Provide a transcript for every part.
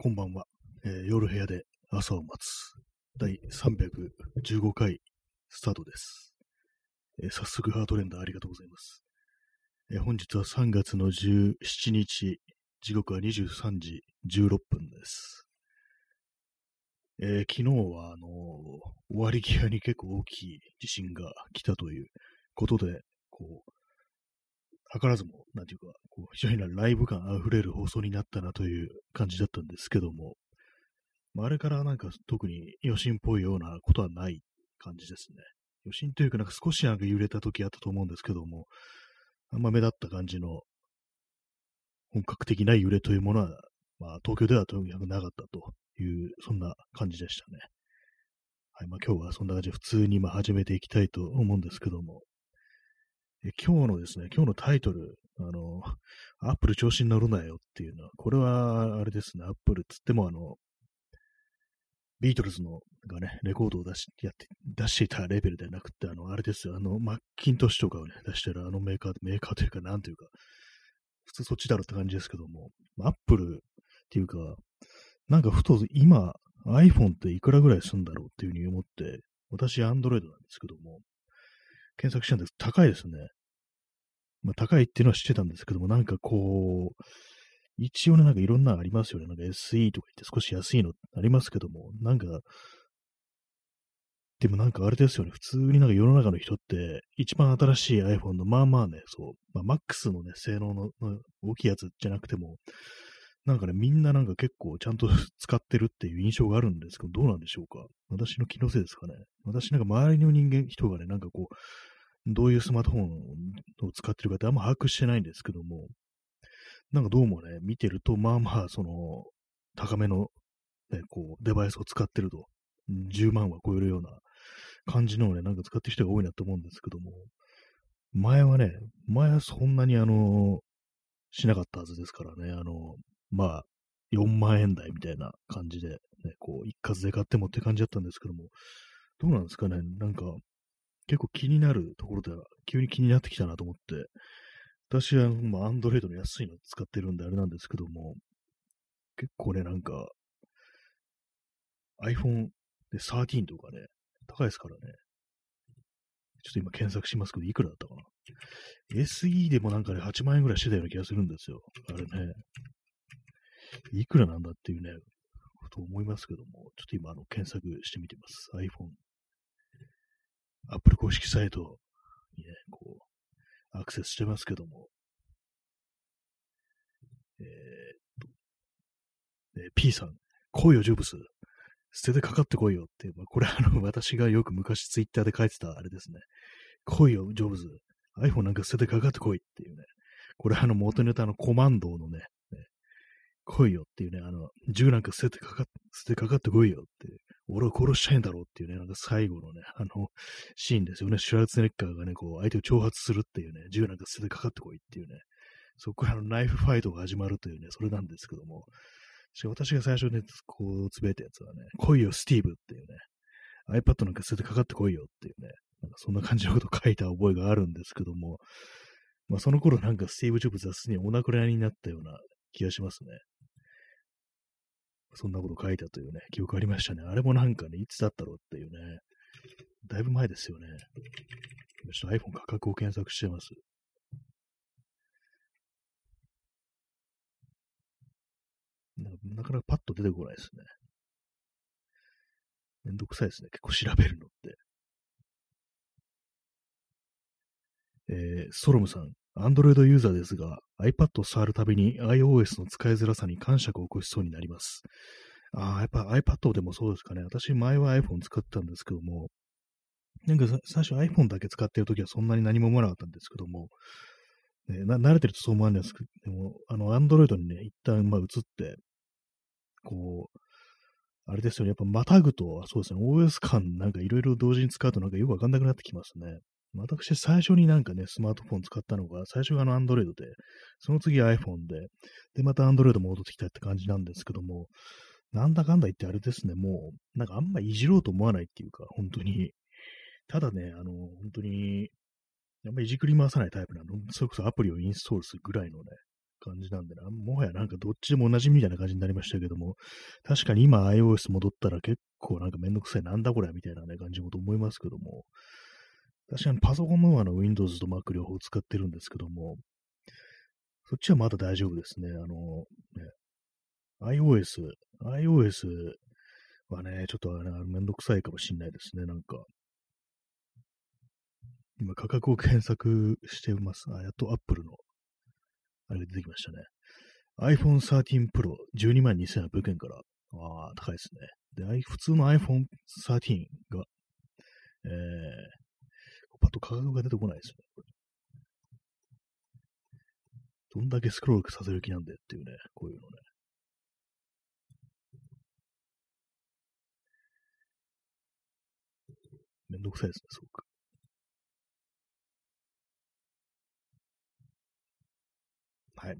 こんばんは、えー夜部屋で朝を待つ第315回スタートです。えー早速ハートレンダーありがとうございます。えー本日は3月の17日、時刻は23時16分です。え昨日は、あのー終わり際に結構大きい地震が来たということで、こう、図らずも、なんていうか、こう非常にライブ感あふれる放送になったなという感じだったんですけども、まあ、あれからなんか特に余震っぽいようなことはない感じですね。余震というかなんか少しなんか揺れた時あったと思うんですけども、あんま目立った感じの本格的な揺れというものは、まあ東京ではとにかくなかったという、そんな感じでしたね。はい、まあ今日はそんな感じで普通にまあ始めていきたいと思うんですけども、え今日のですね、今日のタイトル、あの、アップル調子に乗るなよっていうのは、これはあれですね、アップルつってもあの、ビートルズのがね、レコードを出しやって出していたレベルではなくて、あの、あれですよ、あの、マッキントッシュとかをね、出してるあのメーカー、メーカーというか、なんというか、普通そっちだろうって感じですけども、アップルっていうか、なんかふと今、iPhone っていくらぐらいするんだろうっていうふうに思って、私、Android なんですけども、検索したんですけど。高いですね。まあ、高いっていうのは知ってたんですけども、なんかこう、一応ね、なんかいろんなのありますよね。なんか SE とか言って少し安いのありますけども、なんか、でもなんかあれですよね。普通になんか世の中の人って、一番新しい iPhone のまあまあね、そう、まあ、MAX のね、性能の大きいやつじゃなくても、なんかね、みんななんか結構ちゃんと 使ってるっていう印象があるんですけど、どうなんでしょうか私の気のせいですかね私なんか周りの人間、人がね、なんかこう、どういうスマートフォンを使ってるかってあんま把握してないんですけども、なんかどうもね、見てると、まあまあ、その、高めの、ね、こう、デバイスを使ってると、10万は超えるような感じのをね、なんか使ってる人が多いなと思うんですけども、前はね、前はそんなにあの、しなかったはずですからね、あの、まあ、4万円台みたいな感じで、ね、こう、一括で買ってもって感じだったんですけども、どうなんですかね、なんか、結構気になるところでは、急に気になってきたなと思って、私は、まあ、アンドロイドの安いの使ってるんであれなんですけども、結構ね、なんか、iPhone で13とかね、高いですからね。ちょっと今検索しますけど、いくらだったかな。SE でもなんかね、8万円ぐらいしてたような気がするんですよ。あれね。いくらなんだっていうね、こと思いますけども、ちょっと今、あの、検索してみてます。iPhone。Apple 公式サイトにね、こう、アクセスしてますけども、えーっと、えー P さん、来いよ、ジョブス。捨ててかかってこいよって、まあ、これあの、私がよく昔ツイッターで書いてたあれですね。来いよ、ジョブズ。iPhone なんか捨ててかかってこいっていうね。これあの、元ネタのコマンドのね、来いよっていうね、あの、銃なんか捨ててかか、捨ててかかってこいよっていう、俺を殺したいんだろうっていうね、なんか最後のね、あの、シーンですよね。シュラルツネッカーがね、こう、相手を挑発するっていうね、銃なんか捨ててかかってこいっていうね、そこからのナイフファイトが始まるというね、それなんですけども、しか私が最初ね、こう、つぶやいたやつはね、来いよ、スティーブっていうね、iPad なんか捨ててかかってこいよっていうね、なんかそんな感じのことを書いた覚えがあるんですけども、まあその頃なんかスティーブ・ジョブズはすでにお亡くなりになったような気がしますね。そんなこと書いたというね、記憶ありましたね。あれもなんかね、いつだったろうっていうね、だいぶ前ですよね。ちょっと iPhone 価格を検索してます。ななかなかパッと出てこないですね。めんどくさいですね。結構調べるのって。えー、ソロムさん、Android ユーザーですが、iPad を触るたびに iOS の使いづらさに感触を起こしそうになります。ああ、やっぱ iPad でもそうですかね。私、前は iPhone 使ってたんですけども、なんか最初 iPhone だけ使ってるときはそんなに何も思わなかったんですけども、ね、慣れてるとそう思わないんですけど、でも、あの、Android にね、一旦、まあ、移って、こう、あれですよね、やっぱまたぐと、そうですね、OS 間なんかいろいろ同時に使うとなんかよくわかんなくなってきますね。私、最初になんかね、スマートフォン使ったのが、最初があの Android で、その次 iPhone で、で、また Android 戻ってきたって感じなんですけども、なんだかんだ言ってあれですね、もう、なんかあんまいじろうと思わないっていうか、本当に、ただね、あの、本当に、あんまいじくり回さないタイプなの。それこそアプリをインストールするぐらいのね、感じなんでな、もはやなんかどっちでも同じみたいな感じになりましたけども、確かに今 iOS 戻ったら結構なんかめんどくさい、なんだこれみたいなね、感じもと思いますけども、確かにパソコンの方はあの Windows と Mac 両方使ってるんですけども、そっちはまだ大丈夫ですね。あの、ね、iOS、iOS はね、ちょっとあれめんどくさいかもしんないですね、なんか。今価格を検索してます。あ、やっと Apple の、あれが出てきましたね。iPhone 13 Pro 12万2800円から。ああ、高いですね。で、普通の iPhone 13が、と価格が出てこないですね。どんだけスクロールさせる気なんでっていうね、こういうのね。めんどくさいですね、すごく。はい。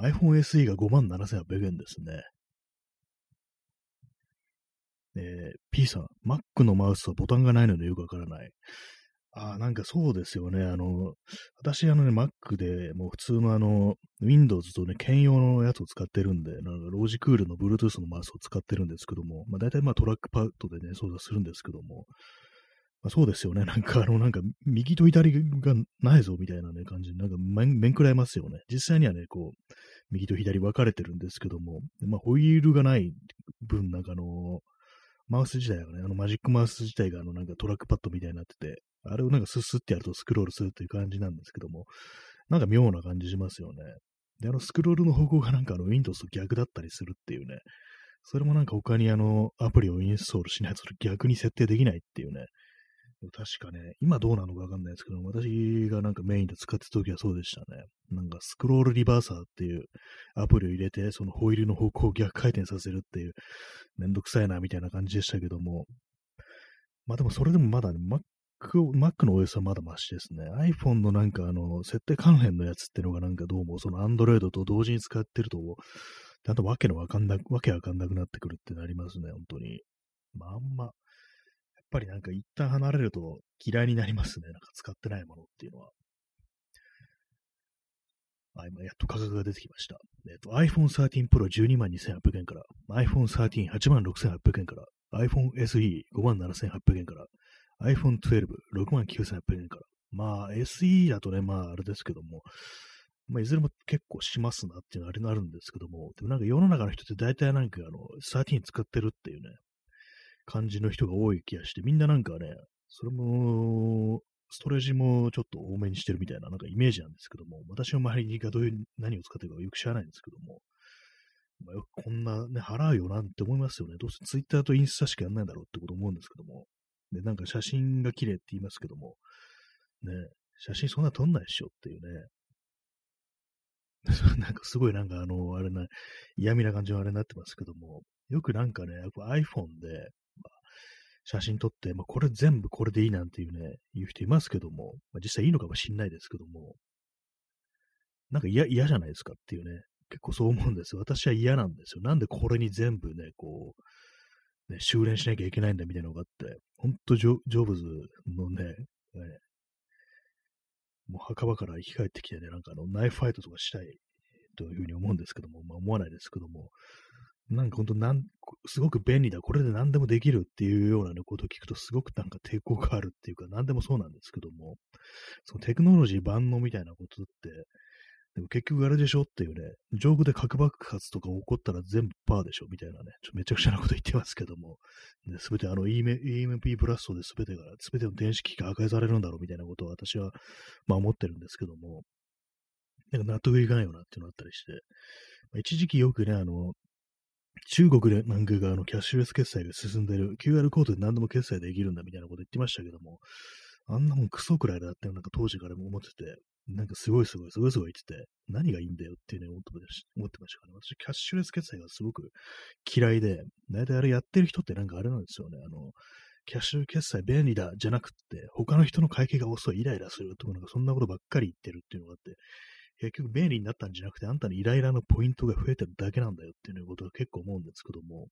えー、iPhone SE が57,800円ですね。えー、P さん、Mac のマウスはボタンがないのでよくわからない。ああ、なんかそうですよね。あの、私、あのね、Mac でもう普通のあの、Windows とね、兼用のやつを使ってるんで、なんかロージクールの Bluetooth のマウスを使ってるんですけども、まあ大体まあトラックパッドでね、操作するんですけども、まあ、そうですよね。なんかあの、なんか右と左がないぞみたいなね、感じで、なんか面面食らいますよね。実際にはね、こう、右と左分かれてるんですけども、まあホイールがない分、なんかあの、マウス自体がね、あのマジックマウス自体があのなんかトラックパッドみたいになってて、あれをなんかスッスってやるとスクロールするという感じなんですけども、なんか妙な感じしますよね。で、あのスクロールの方向がなんかあの Windows と逆だったりするっていうね、それもなんか他にあのアプリをインストールしないと逆に設定できないっていうね、確かね、今どうなのかわかんないですけど、私がなんかメインで使ってた時はそうでしたね。なんかスクロールリバーサーっていうアプリを入れて、そのホイールの方向を逆回転させるっていう、めんどくさいなみたいな感じでしたけども、まあでもそれでもまだね、Mac の OS はまだマシですね。iPhone のなんかあの、設定関連のやつっていうのがなんかどうもその Android と同時に使ってると、ちゃんとわけのわかんな、わけわかんなくなってくるってなりますね、本当に。まああんま、ぱりなんか一旦離れると嫌いになりますね。なんか使ってないものっていうのは。あ、今やっと価格が出てきました。えっ、と、iPhone 13 Pro 12万2800円から、iPhone 13 8万6800円から、iPhone SE 5万7800円から、iPhone 12、6万9800円から。まあ、SE だとね、まあ、あれですけども、まあ、いずれも結構しますなっていうのはあれがあるんですけども、でもなんか世の中の人って大体なんかあの、13使ってるっていうね、感じの人が多い気がして、みんななんかね、それも、ストレージもちょっと多めにしてるみたいな、なんかイメージなんですけども、私の周りがどういう、何を使ってるかよく知らないんですけども、まあ、よくこんなね、払うよなんて思いますよね。どうせツイッターとインスタしかやんないだろうってこと思うんですけども、で、なんか写真が綺麗って言いますけども、ね、写真そんな撮んないでしょっていうね。なんかすごいなんかあの、あれな、嫌味な感じのあれになってますけども、よくなんかね、iPhone で、写真撮って、まあ、これ全部これでいいなんていうね、言う人いますけども、まあ、実際いいのかもしんないですけども、なんか嫌、嫌じゃないですかっていうね、結構そう思うんです。私は嫌なんですよ。なんでこれに全部ね、こう、ね、修練しなきゃいけないんだみたいなのがあって、ほんとジョジョブズのね、ねもう墓場から生き返ってきてね、なんかあの、ナイフファイトとかしたいというふうに思うんですけども、まあ思わないですけども、なんかほんとなん、すごく便利だ、これで何でもできるっていうような、ことを聞くと、すごくなんか抵抗があるっていうか、何でもそうなんですけども、そのテクノロジー万能みたいなことって、でも結局あれでしょっていうね、上空で核爆発とか起こったら全部パーでしょみたいなね、ちょめちゃくちゃなこと言ってますけども、す、べ、てあの EMP ブラストで全てが、全ての電子機器が破壊されるんだろうみたいなことを私は、まあ思ってるんですけども、なんか納得いかないよなっていうのがあったりして、まあ、一時期よくね、あの、中国でなんかがあのキャッシュレス決済が進んでる、QR コードで何でも決済できるんだみたいなこと言ってましたけども、あんなもんクソくらいだってなんか当時からも思ってて、なんかすごいすごい、すごいすごい言ってて、何がいいんだよっていうね、思って思ってましたからね。私、キャッシュレス決済がすごく嫌いで、大体あれやってる人ってなんかあれなんですよね。あの、キャッシュ決済便利だじゃなくって、他の人の会計が遅い、イライラするとか、なんかそんなことばっかり言ってるっていうのがあって、結局便利になったんじゃなくて、あんたのイライラのポイントが増えてるだけなんだよっていうことは結構思うんですけども、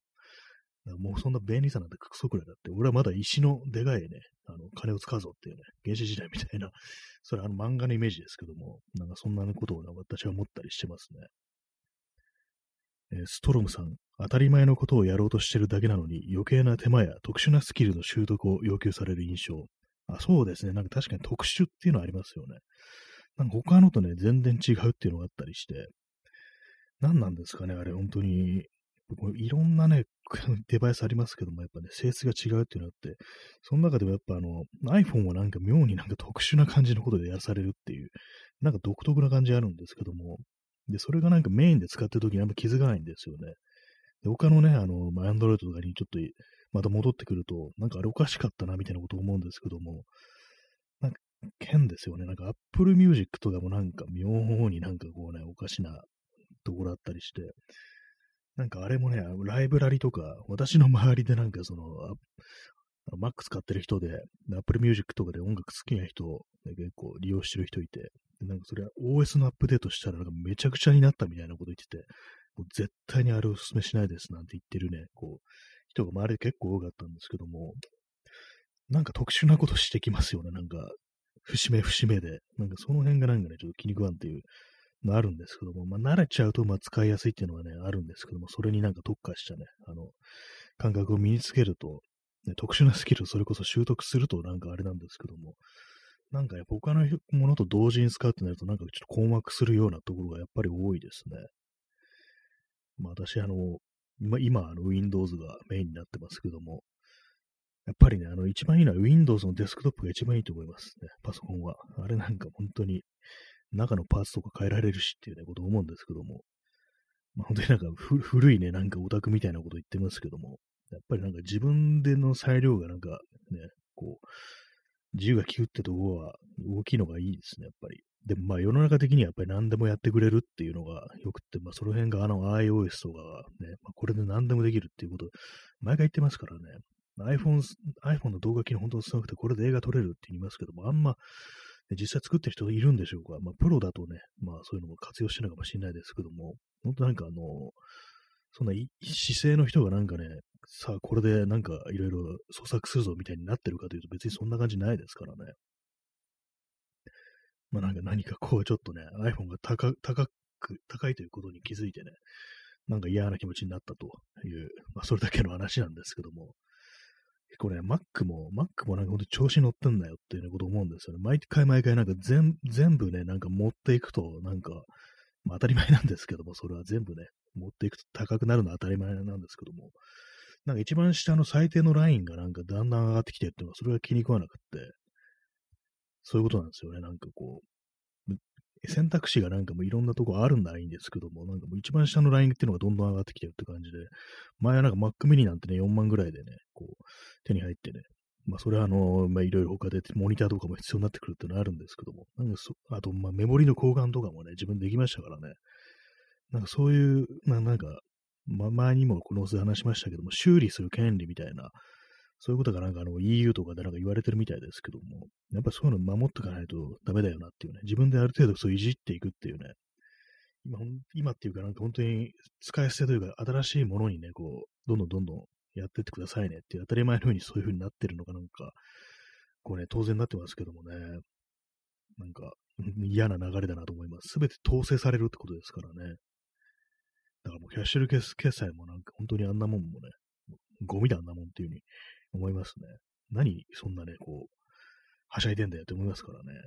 もうそんな便利さなんてクソくらいだって、俺はまだ石のでかいね、あの、金を使うぞっていうね、原始時代みたいな、それあの漫画のイメージですけども、なんかそんなことを私は思ったりしてますね。えー、ストロムさん、当たり前のことをやろうとしてるだけなのに余計な手間や特殊なスキルの習得を要求される印象。あそうですね。なんか確かに特殊っていうのはありますよね。なんか他のとね、全然違うっていうのがあったりして、何なんですかね、あれ、本当に。いろんなね、デバイスありますけども、やっぱね、性質が違うっていうのがあって、その中でもやっぱあの、iPhone はなんか妙になんか特殊な感じのことでやされるっていう、なんか独特な感じあるんですけども、で、それがなんかメインで使ってる時にあんま気づかないんですよね。で、他のね、あの、まあ、Android とかにちょっとまた戻ってくると、なんかあれおかしかったなみたいなこと思うんですけども、変ですよね。なんか Apple Music とかもなんか妙になんかこうね、おかしなところあったりして、なんかあれもね、ライブラリとか、私の周りでなんかその、Mac 使ってる人で、Apple Music とかで音楽好きな人、ね、結構利用してる人いて、なんかそれは OS のアップデートしたらなんかめちゃくちゃになったみたいなこと言ってて、もう絶対にあれお勧めしないですなんて言ってるね、こう、人が周りで結構多かったんですけども、なんか特殊なことしてきますよね、なんか、節目節目で。なんかその辺がなんかね、ちょっと気に食わんっていうのあるんですけども、まあ慣れちゃうとまあ使いやすいっていうのはね、あるんですけども、それになんか特化したね、あの、感覚を身につけると、ね、特殊なスキルをそれこそ習得するとなんかあれなんですけども、なんかやっぱ他のものと同時に使うってなるとなんかちょっと困惑するようなところがやっぱり多いですね。まあ私、あの、今、今あの Windows がメインになってますけども、やっぱりね、あの、一番いいのは Windows のデスクトップが一番いいと思いますね、パソコンは。あれなんか本当に中のパーツとか変えられるしっていうね、こと思うんですけども、まあ、本当になんか古いね、なんかオタクみたいなこと言ってますけども、やっぱりなんか自分での裁量がなんかね、こう、自由が利くってとこは大きいのがいいですね、やっぱり。でもまあ世の中的にはやっぱり何でもやってくれるっていうのがよくって、まあその辺があの iOS とかね、まあ、これで何でもできるっていうこと、毎回言ってますからね、iPhone、iPhone の動画機能本当にすごくて、これで映画撮れるって言いますけども、あんま、実際作ってる人いるんでしょうか。まあ、プロだとね、まあそういうのも活用してないかもしれないですけども、本当なんかあの、そんな姿勢の人がなんかね、さあこれでなんかいろいろ創作するぞみたいになってるかというと別にそんな感じないですからね。まあなんか何かこうちょっとね、iPhone が高高く、高いということに気づいてね、なんか嫌な気持ちになったという、まあそれだけの話なんですけども、結構ね、Mac も、Mac もなんかほんと調子乗ってんだよっていうこと思うんですよね。毎回毎回なんか全全部ね、なんか持っていくと、なんか、まあ当たり前なんですけども、それは全部ね、持っていくと高くなるのは当たり前なんですけども、なんか一番下の最低のラインがなんかだんだん上がってきてるっていうのは、それが気に食わなくって、そういうことなんですよね。なんかこう、選択肢がなんかもういろんなとこあるんだらいいんですけども、なんかもう一番下のラインっていうのがどんどん上がってきてるって感じで、前はなんか Mac mini なんてね、4万ぐらいでね、こう、手に入ってね、まあそれはあの、まあいろいろ他でモニターとかも必要になってくるっていうのはあるんですけども、なんかそあと、まあメモリの交換とかもね、自分できましたからね、なんかそういう、まあなんか、まあ前にもこの図話しましたけども、修理する権利みたいな、そういうことがなんかあの EU とかでなんか言われてるみたいですけども、やっぱそういうの守っていかないとダメだよなっていうね、自分である程度そういじっていくっていうね、今、今っていうかなんか本当に使い捨てというか新しいものにね、こう、どんどんどんどんやってってくださいねっていう当たり前のようにそういう風になってるのかなんか、こうね、当然になってますけどもね、なんか嫌な流れだなと思います。すべて統制されるってことですからね。だからもうキャッシュレス決済もなんか本当にあんなもんもね、ゴミだあんなもんっていう風に思いますね。何そんなね、こう、はしゃいでんだよって思いますからね。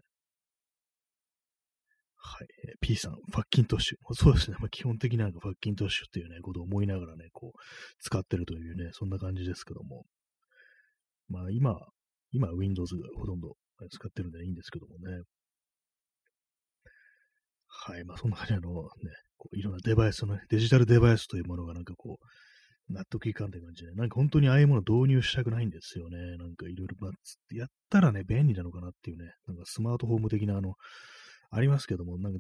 はい。えー、P さん、ファッキントッシュ。そうですね。まあ、基本的になんかファッキントッシュっていうね、ことを思いながらね、こう、使ってるというね、そんな感じですけども。まあ、今、今、Windows がほとんど使ってるんでいいんですけどもね。はい。まあ、そんな感じであの、ね、こういろんなデバイスのね、デジタルデバイスというものがなんかこう、納得いかんって感じで、なんか本当にああいうもの導入したくないんですよね。なんかいろいろ、やったらね、便利なのかなっていうね、なんかスマートフォーム的なあの、ありますけども、なんか、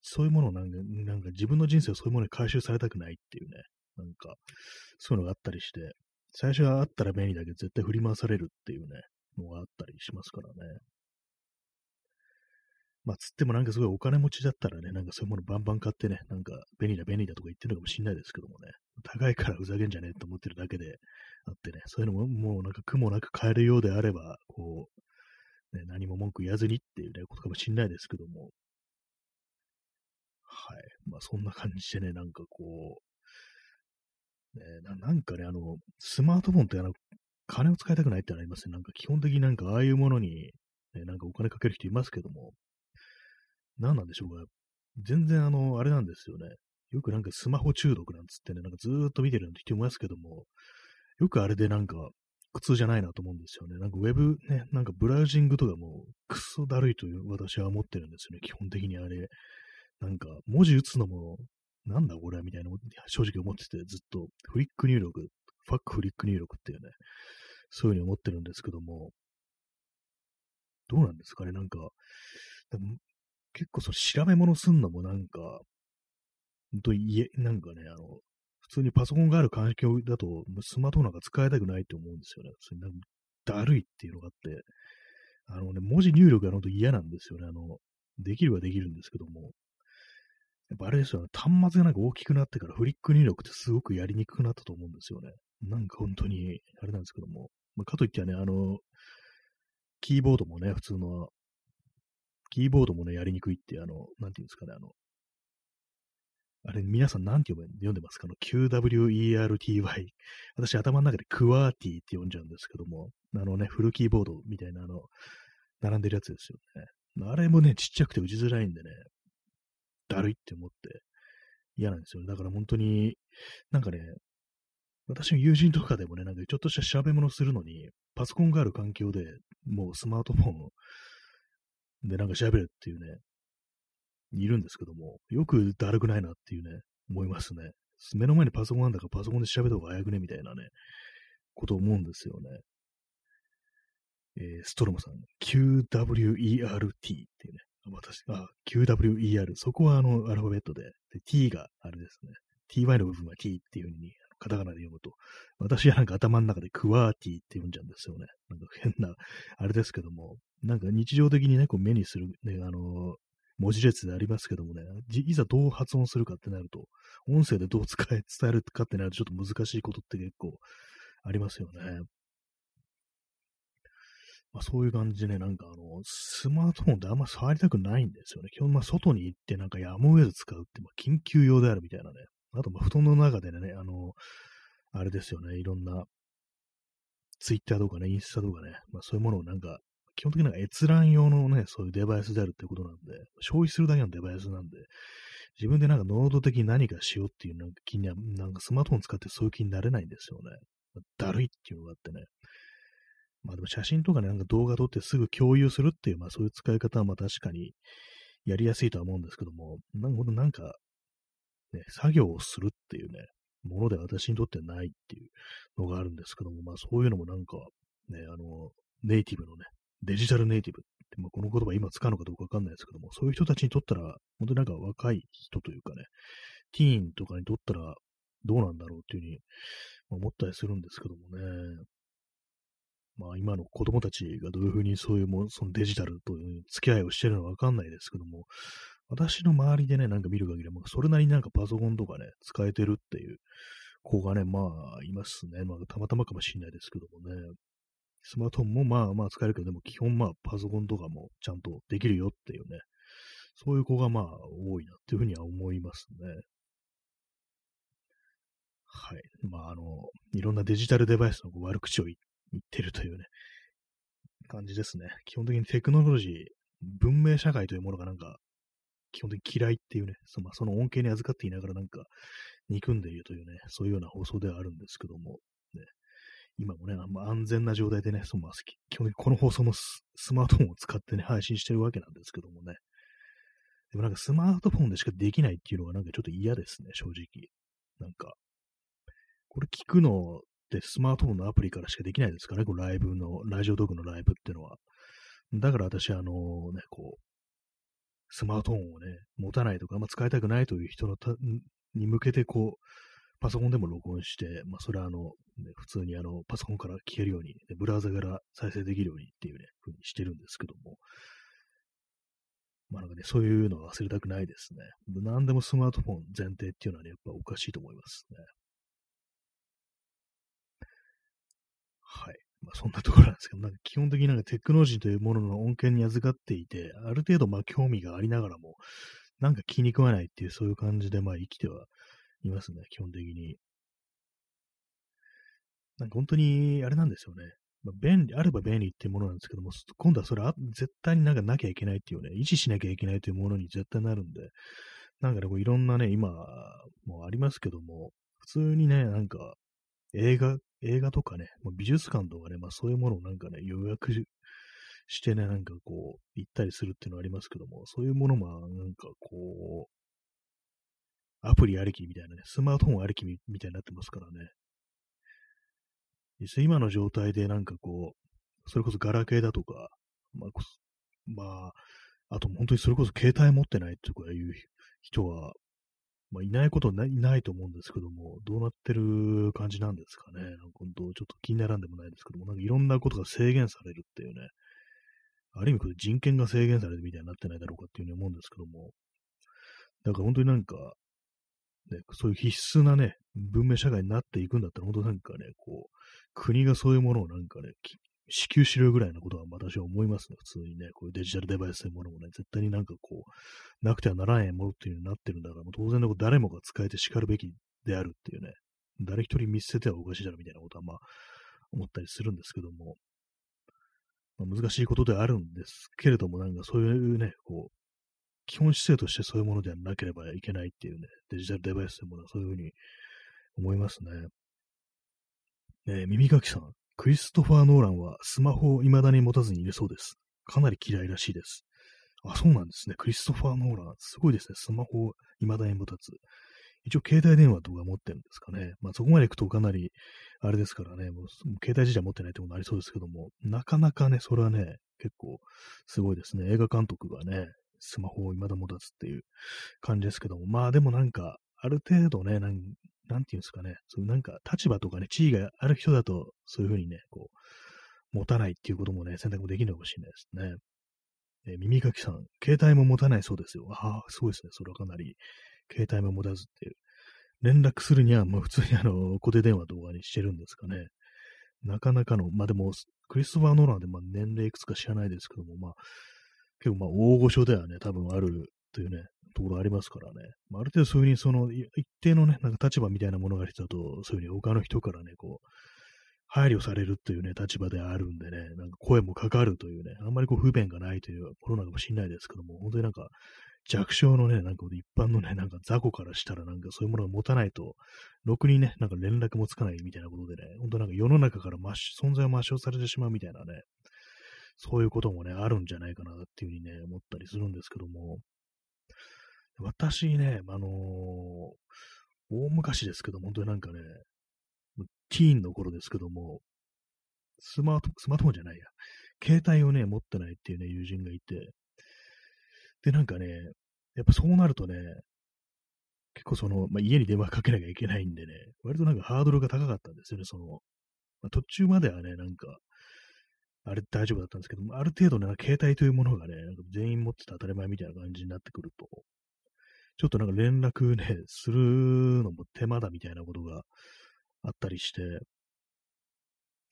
そういうものをなんか、なんか自分の人生をそういうものに回収されたくないっていうね、なんか、そういうのがあったりして、最初はあったら便利だけど絶対振り回されるっていうね、のがあったりしますからね。まあ、つってもなんかすごいお金持ちだったらね、なんかそういうものバンバン買ってね、なんか便利だ便利だとか言ってるのかもしれないですけどもね、高いからふざけんじゃねえと思ってるだけであってね、そういうのももうなんか苦もなく買えるようであれば、こう、ね、何も文句言わずにっていうね、ことかもしんないですけども、はい。まあそんな感じでね、なんかこう、ね、なんかね、あの、スマートフォンってあの、金を使いたくないってありますね。なんか基本的になんかああいうものに、ね、なんかお金かける人いますけども、何なんでしょうか。全然あの、あれなんですよね。よくなんかスマホ中毒なんつってね、なんかずーっと見てるなんて人いますけども、よくあれでなんか苦痛じゃないなと思うんですよね。なんかウェブね、なんかブラウジングとかもクソだるいという私は思ってるんですよね。基本的にあれ。なんか文字打つのもなんだこれみたいな正直思っててずっとフリック入力、ファックフリック入力っていうね、そういうふうに思ってるんですけども、どうなんですかねなんか、結構その調べ物すんのもなんか、本当になんかね、あの、普通にパソコンがある環境だと、スマートフォンなんか使いたくないって思うんですよね。それなんだるいっていうのがあって、あのね、文字入力が本当嫌なんですよね。あの、できるはできるんですけども、やっぱあれですよね、端末がなんか大きくなってからフリック入力ってすごくやりにくくなったと思うんですよね。なんか本当に、あれなんですけども、まあ、かといってはね、あの、キーボードもね、普通の、キーボードもね、やりにくいって、あの、なんていうんですかね、あの、あれ、皆さん何て読読んでますか？の、QWERTY。私、頭の中でクワーティって呼んじゃうんですけども、あのね、フルキーボードみたいな、あの、並んでるやつですよね。あれもね、ちっちゃくて打ちづらいんでね、だるいって思って嫌なんですよね。だから本当に、なんかね、私の友人とかでもね、なんかちょっとした調べ物するのに、パソコンがある環境でもうスマートフォンでなんか調べるっていうね、いるんですけども、よくだるくないなっていうね、思いますね。目の前にパソコンなんだからパソコンで調べた方が早くねみたいなね、こと思うんですよね。えー、ストロムさん、QWERT っていうね、私、あ、QWER。そこはあの、アルファベットで、で T があれですね。ty の部分は T っていう風に、カタカナで読むと。私はなんか頭の中でクワーティって読んじゃうんですよね。なんか変な、あれですけども、なんか日常的にね、こう目にする、ね、あの文字列でありますけどもね、いざどう発音するかってなると、音声でどう使え、伝えるかってなるとちょっと難しいことって結構ありますよね。まあ、そういう感じでね、なんかあの、スマートフォンってあんま触りたくないんですよね。基本、まあ、外に行ってなんかやむを得ず使うって、まあ、緊急用であるみたいなね。あと、まあ、布団の中でね、あの、あれですよね、いろんな、ツイッターとかね、インスタとかね、まあ、そういうものをなんか、基本的には閲覧用のね、そういうデバイスであるってことなんで、消費するだけのデバイスなんで、自分でなんか能動的に何かしようっていうなんか気には、なんかスマートフォン使ってそういう気になれないんですよね。だるいっていうのがあってね。まあでも写真とかね、なんか動画撮ってすぐ共有するっていう、まあそういう使い方はまあ確かにやりやすいとは思うんですけども、なんかなんか、ね、作業をするっていうね、もので私にとってないっていうのがあるんですけども、まあそういうのもなんか、ね、あの、ネイティブのね、デジタルネイティブって、まあ、この言葉今使うのかどうかわかんないですけども、そういう人たちにとったら、本当になんか若い人というかね、ティーンとかにとったらどうなんだろうっていうふうに思ったりするんですけどもね。まあ今の子供たちがどういうふうにそういうもそのデジタルと付き合いをしてるのかわかんないですけども、私の周りでね、なんか見る限りは、それなりになんかパソコンとかね、使えてるっていう子がね、まあ、いますね。まあ、たまたまかもしれないですけどもね。スマートフォンもまあまあ使えるけど、でも基本まあパソコンとかもちゃんとできるよっていうね、そういう子がまあ多いなっていうふうには思いますね。はい。まああの、いろんなデジタルデバイスの悪口を言ってるというね、感じですね。基本的にテクノロジー、文明社会というものがなんか、基本的に嫌いっていうね、その,、まあ、その恩恵に預かっていながらなんか、憎んでいるというね、そういうような放送ではあるんですけども、今もね、あんま安全な状態でね、そのまあ、基本的にこの放送もスマートフォンを使ってね、配信してるわけなんですけどもね。でもなんかスマートフォンでしかできないっていうのがなんかちょっと嫌ですね、正直。なんか、これ聞くのってスマートフォンのアプリからしかできないですからね、このライブの、ラジオトークのライブっていうのは。だから私、あのね、こう、スマートフォンをね、持たないとか、あんま使いたくないという人のに向けて、こう、パソコンでも録音して、まあ、それはあの、ね、普通にあの、パソコンから消えるように、ね、ブラウザから再生できるようにっていうね、ふうにしてるんですけども、まあなんかね、そういうのは忘れたくないですね。何でもスマートフォン前提っていうのはね、やっぱおかしいと思いますね。はい。まあ、そんなところなんですけど、なんか基本的になんかテクノロジーというものの恩恵に預かっていて、ある程度まあ興味がありながらも、なんか気に食わないっていう、そういう感じでまあ生きてはいますね、基本的に。なんか本当にあれなんですよね。まあ、便利、あれば便利っていうものなんですけども、今度はそれは絶対になんかなきゃいけないっていうね、維持しなきゃいけないというものに絶対なるんで、なんかね、こういろんなね、今もありますけども、普通にね、なんか映画、映画とかね、ま美術館とかね、まあそういうものをなんかね、予約してね、なんかこう、行ったりするっていうのはありますけども、そういうものもなんかこう、アプリありきみたいなね、スマートフォンありきみたいになってますからね。実際今の状態でなんかこう、それこそガラケーだとか、まあ、まあ、あと本当にそれこそ携帯持ってないとかいう人は、まあ、いないことないないと思うんですけども、どうなってる感じなんですかね。なんか本当、ちょっと気にならんでもないですけども、なんかいろんなことが制限されるっていうね、ある意味これ人権が制限されるみたいになってないだろうかっていうふうに思うんですけども、だから本当になんか、ね、そういう必須なね、文明社会になっていくんだったら、本当なんかね、こう、国がそういうものをなんかね、支給しろぐらいのことは私は思いますね。普通にね、こういうデジタルデバイスというものもね、絶対になんかこう、なくてはならないものっていうのになってるんだから、もう当然のこと誰もが使えて叱るべきであるっていうね、誰一人見捨ててはおかしいだろみたいなことはまあ思ったりするんですけども、まあ、難しいことではあるんですけれども、なんかそういうね、こう、基本姿勢としてそういうものではなければいけないっていうね、デジタルデバイスというものはそういうふうに思いますね。え、耳かきさん、クリストファー・ノーランはスマホを未だに持たずにいるそうです。かなり嫌いらしいです。あ、そうなんですね。クリストファー・ノーラン、すごいですね。スマホを未だに持たず。一応、携帯電話とか持ってるんですかね。まあ、そこまで行くとかなり、あれですからね、もう、携帯自体持ってないってことありそうですけども、なかなかね、それはね、結構、すごいですね。映画監督がね、スマホを未だ持たずっていう感じですけども、まあでもなんか、ある程度ね、なんなんていうんですかね、そういうなんか立場とかね、地位がある人だと、そういうふうにね、こう、持たないっていうこともね、選択もできるのかもしれないですね。えー、耳かきさん、携帯も持たないそうですよ。ああ、すごいですね。それはかなり、携帯も持たずっていう。連絡するには、もう普通にあの、固定電話とかにしてるんですかね。なかなかの、まあでも、クリストファー・ノーランで、まあ年齢いくつか知らないですけども、まあ、結構まあ大御所ではね、多分あるというね、ところありますからね。まあ、ある程度そういうふうに、その、一定のね、なんか立場みたいなものがある人だと、そういうふうに他の人からね、こう、配慮されるというね、立場であるんでね、なんか声もかかるというね、あんまりこう不便がないというものなのかもしれないですけども、本当になんか弱小のね、なんか一般のね、なんか雑魚からしたらなんかそういうものを持たないと、ろくにね、なんか連絡もつかないみたいなことでね、本当なんか世の中から存在を抹消されてしまうみたいなね、そういうこともね、あるんじゃないかなっていうふうにね、思ったりするんですけども、私ね、あのー、大昔ですけど、本当になんかね、ティーンの頃ですけども、スマート、スマートフォンじゃないや、携帯をね、持ってないっていうね、友人がいて、で、なんかね、やっぱそうなるとね、結構その、まあ、家に電話かけなきゃいけないんでね、割となんかハードルが高かったんですよね、その、まあ、途中まではね、なんか、あれ大丈夫だったんですけども、ある程度ね、携帯というものがね、全員持ってて当たり前みたいな感じになってくると、ちょっとなんか連絡ね、するのも手間だみたいなことがあったりして、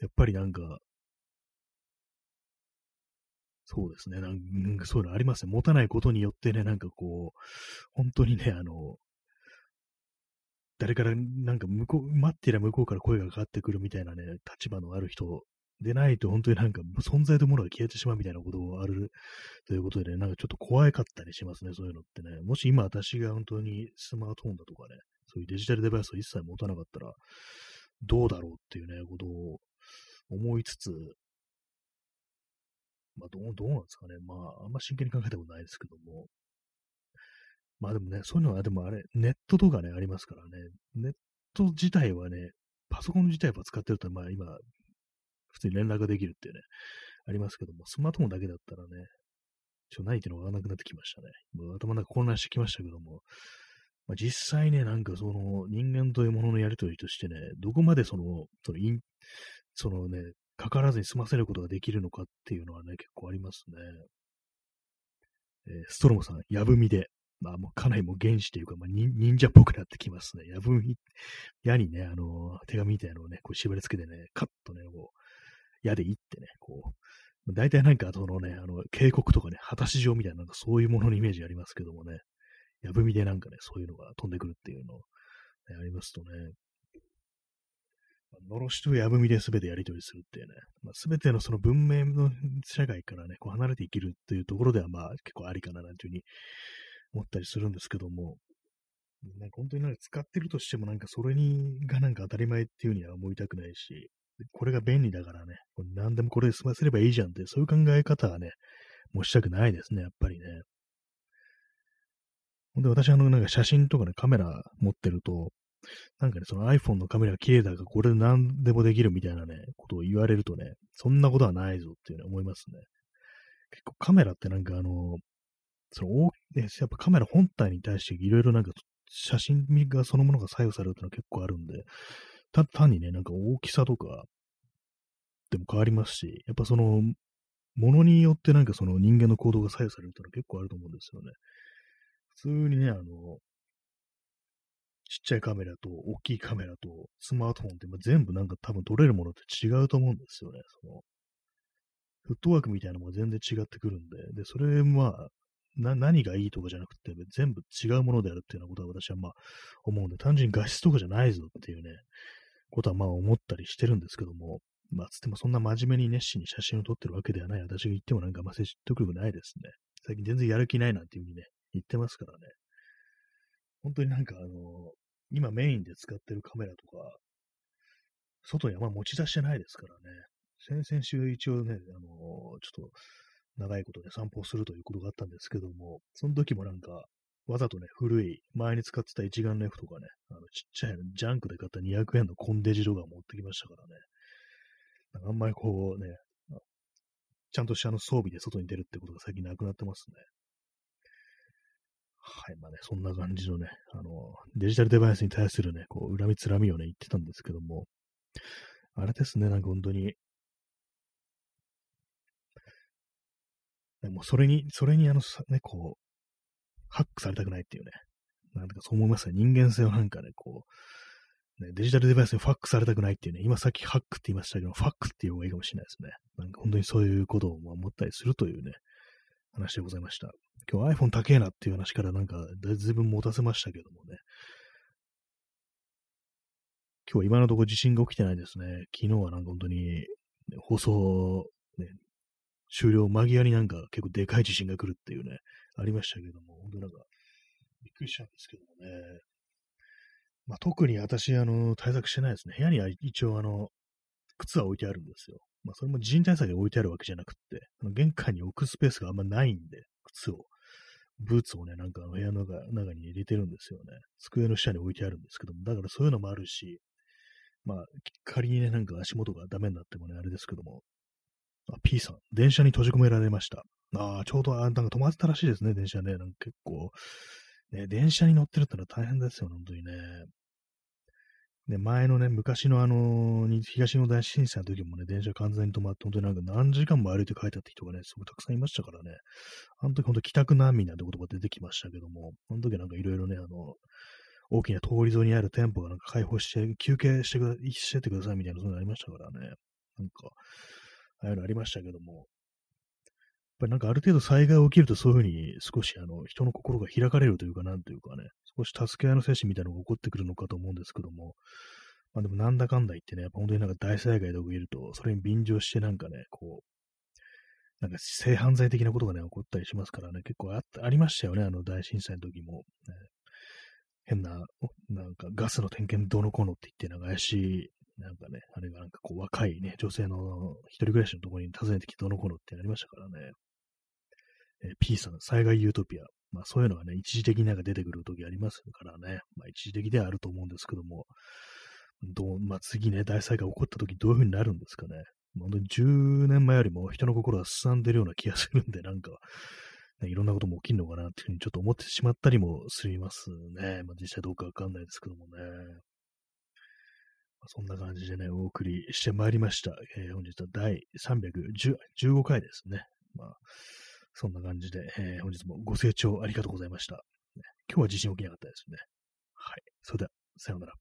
やっぱりなんか、そうですね、なんかそういうのありますね。持たないことによってね、なんかこう、本当にね、あの、誰からなんか向こう、待ってりゃ向こうから声がかかってくるみたいなね、立場のある人でないと本当になんか存在というものが消えてしまうみたいなことがあるということでね、なんかちょっと怖かったりしますね、そういうのってね。もし今私が本当にスマートフォンだとかね、そういうデジタルデバイスを一切持たなかったら、どうだろうっていうね、ことを思いつつ、まあどう、どうなんですかね。まあ、あんま真剣に考えたことないですけども。まあでもね、そういうのは、でもあれ、ネットとかね、ありますからね。ネット自体はね、パソコン自体は使ってると、まあ今、普通に連絡ができるっていうね、ありますけども、スマートフォンだけだったらね、ちょないっていうのがわからなくなってきましたね。もう頭の中混乱してきましたけども、まあ、実際ね、なんかその人間というもののやりとりとしてね、どこまでその、そのイン、そのね、かからずに済ませることができるのかっていうのはね、結構ありますね。えー、ストロムさん、やぶみで、まあもうかなりもう原始というか、まあ、忍者っぽくなってきますね。やぶみ、矢にね、あの、手紙みたいなのをね、こう縛り付けてね、カッとね、こう、矢で行ってね、こう、大体なんかそのね、あの、渓谷とかね、果たし状みたいな、なんかそういうもののイメージありますけどもね、やぶみでなんかね、そういうのが飛んでくるっていうの、ね、ありますとね、のろしとやぶみで全てやり取りするっていうね、まあ、全てのその文明の社会からね、こう離れて生きるっていうところではまあ結構ありかななんていうふうに思ったりするんですけども、なんか本当になんか使ってるとしてもなんかそれにがなんか当たり前っていうふうには思いたくないし、これが便利だからね、何でもこれで済ませればいいじゃんって、そういう考え方はね、もうしたくないですね、やっぱりね。ほんで、私、あの、なんか写真とかね、カメラ持ってると、なんかね、その iPhone のカメラが綺麗だから、これで何でもできるみたいなね、ことを言われるとね、そんなことはないぞっていうのは思いますね。結構カメラってなんかあの、その、やっぱカメラ本体に対していろいろなんか写真がそのものが左右されるっていうのは結構あるんで、た単にね、なんか大きさとかでも変わりますし、やっぱその、ものによってなんかその人間の行動が左右されるっていうのは結構あると思うんですよね。普通にね、あの、ちっちゃいカメラと大きいカメラとスマートフォンって全部なんか多分撮れるものって違うと思うんですよね。そのフットワークみたいなのも全然違ってくるんで、で、それまあ、な、何がいいとかじゃなくて、全部違うものであるっていうようなことは私はまあ思うんで、単純に画質とかじゃないぞっていうね、ことはまあ思ったりしてるんですけども、まあつってもそんな真面目に熱心に写真を撮ってるわけではない私が言ってもなんかあ説得力ないですね。最近全然やる気ないなんていうふうにね、言ってますからね。本当になんかあの、今メインで使ってるカメラとか、外にあんま持ち出してないですからね。先々週一応ね、あの、ちょっと長いことで散歩するということがあったんですけども、その時もなんか、わざとね、古い、前に使ってた一眼レフとかね、あのちっちゃいジャンクで買った200円のコンデジ動画持ってきましたからね。なんかあんまりこうね、ちゃんとしたの装備で外に出るってことが最近なくなってますね。はい、まあね、そんな感じのね、あの、デジタルデバイスに対するね、こう、恨みつらみをね、言ってたんですけども、あれですね、なんか本当に、でもそれに、それにあの、ね、こう、ハックされたくないっていうね、なんかそう思いますね。人間性をなんかね、こう、ね、デジタルデバイスにファックされたくないっていうね、今さっきハックって言いましたけど、ファックっていう方がいいかもしれないですね。なんか本当にそういうことを思ったりするというね、話でございました。今日 iPhone 高えなっていう話からなんか、ずいぶん持たせましたけどもね。今日は今のところ地震が起きてないですね。昨日はなんか本当に、放送、ね、終了間際になんか結構でかい地震が来るっていうね、ありましたけども、本当なんか、びっくりしたんですけどもね。まあ、特に私、あの、対策してないですね。部屋には一応、あの、靴は置いてあるんですよ。まあ、それも人対策で置いてあるわけじゃなくって、あの玄関に置くスペースがあんまないんで、靴を。ブーツをね、なんか部屋の中に入れてるんですよね。机の下に置いてあるんですけども、だからそういうのもあるし、まあ、仮にね、なんか足元がダメになってもね、あれですけども、あ、P さん、電車に閉じ込められました。ああ、ちょうど、あなんか止まってたらしいですね、電車ね。なんか結構、ね、電車に乗ってるってのは大変ですよ、本当にね。で、前のね、昔のあのー、東の大震災の時もね、電車完全に止まって、本当になんか何時間も歩いて帰ったって人がね、すごいたくさんいましたからね。あの時本当帰宅難民なんて言葉出てきましたけども、あの時なんかいろいろね、あの、大きな通り沿いにある店舗がなんか開放して、休憩してくだしててくださいみたいなそういうのありましたからね。なんか、ああいうのありましたけども、ぱりなんかある程度災害が起きるとそういうふうに少しあの人の心が開かれるというか、なんというかね、少し助け合いの精神みたいなのが起こってくるのかと思うんですけども、まあでもなんだかんだ言ってね、やっぱ本当になんか大災害とかいると、それに便乗してなんかね、こう、なんか性犯罪的なことがね、起こったりしますからね、結構あありましたよね、あの大震災の時も。ね、変な、なんかガスの点検どうのこうのって言って、なんか怪しい、なんかね、あれがなんかこう若いね、女性の一人暮らしのところに訪ねてきてどのこうのってなりましたからね。え、P さん、災害ユートピア。まあそういうのがね、一時的になんか出てくる時ありますからね。まあ一時的ではあると思うんですけども、どう、まあ次ね、大災害起こった時どういう風になるんですかね。本当に10年前よりも人の心がすさんでるような気がするんで、なんか、ね、いろんなことも起きるのかなっていうふうにちょっと思ってしまったりもしますね。まあ実際どうかわかんないですけどもね。ま、そんな感じでね、お送りしてまいりました。えー、本日は第315回ですね。まあそんな感じで、えー、本日もご清聴ありがとうございました。今日は地震起きなかったですね。はい。それでは、さようなら。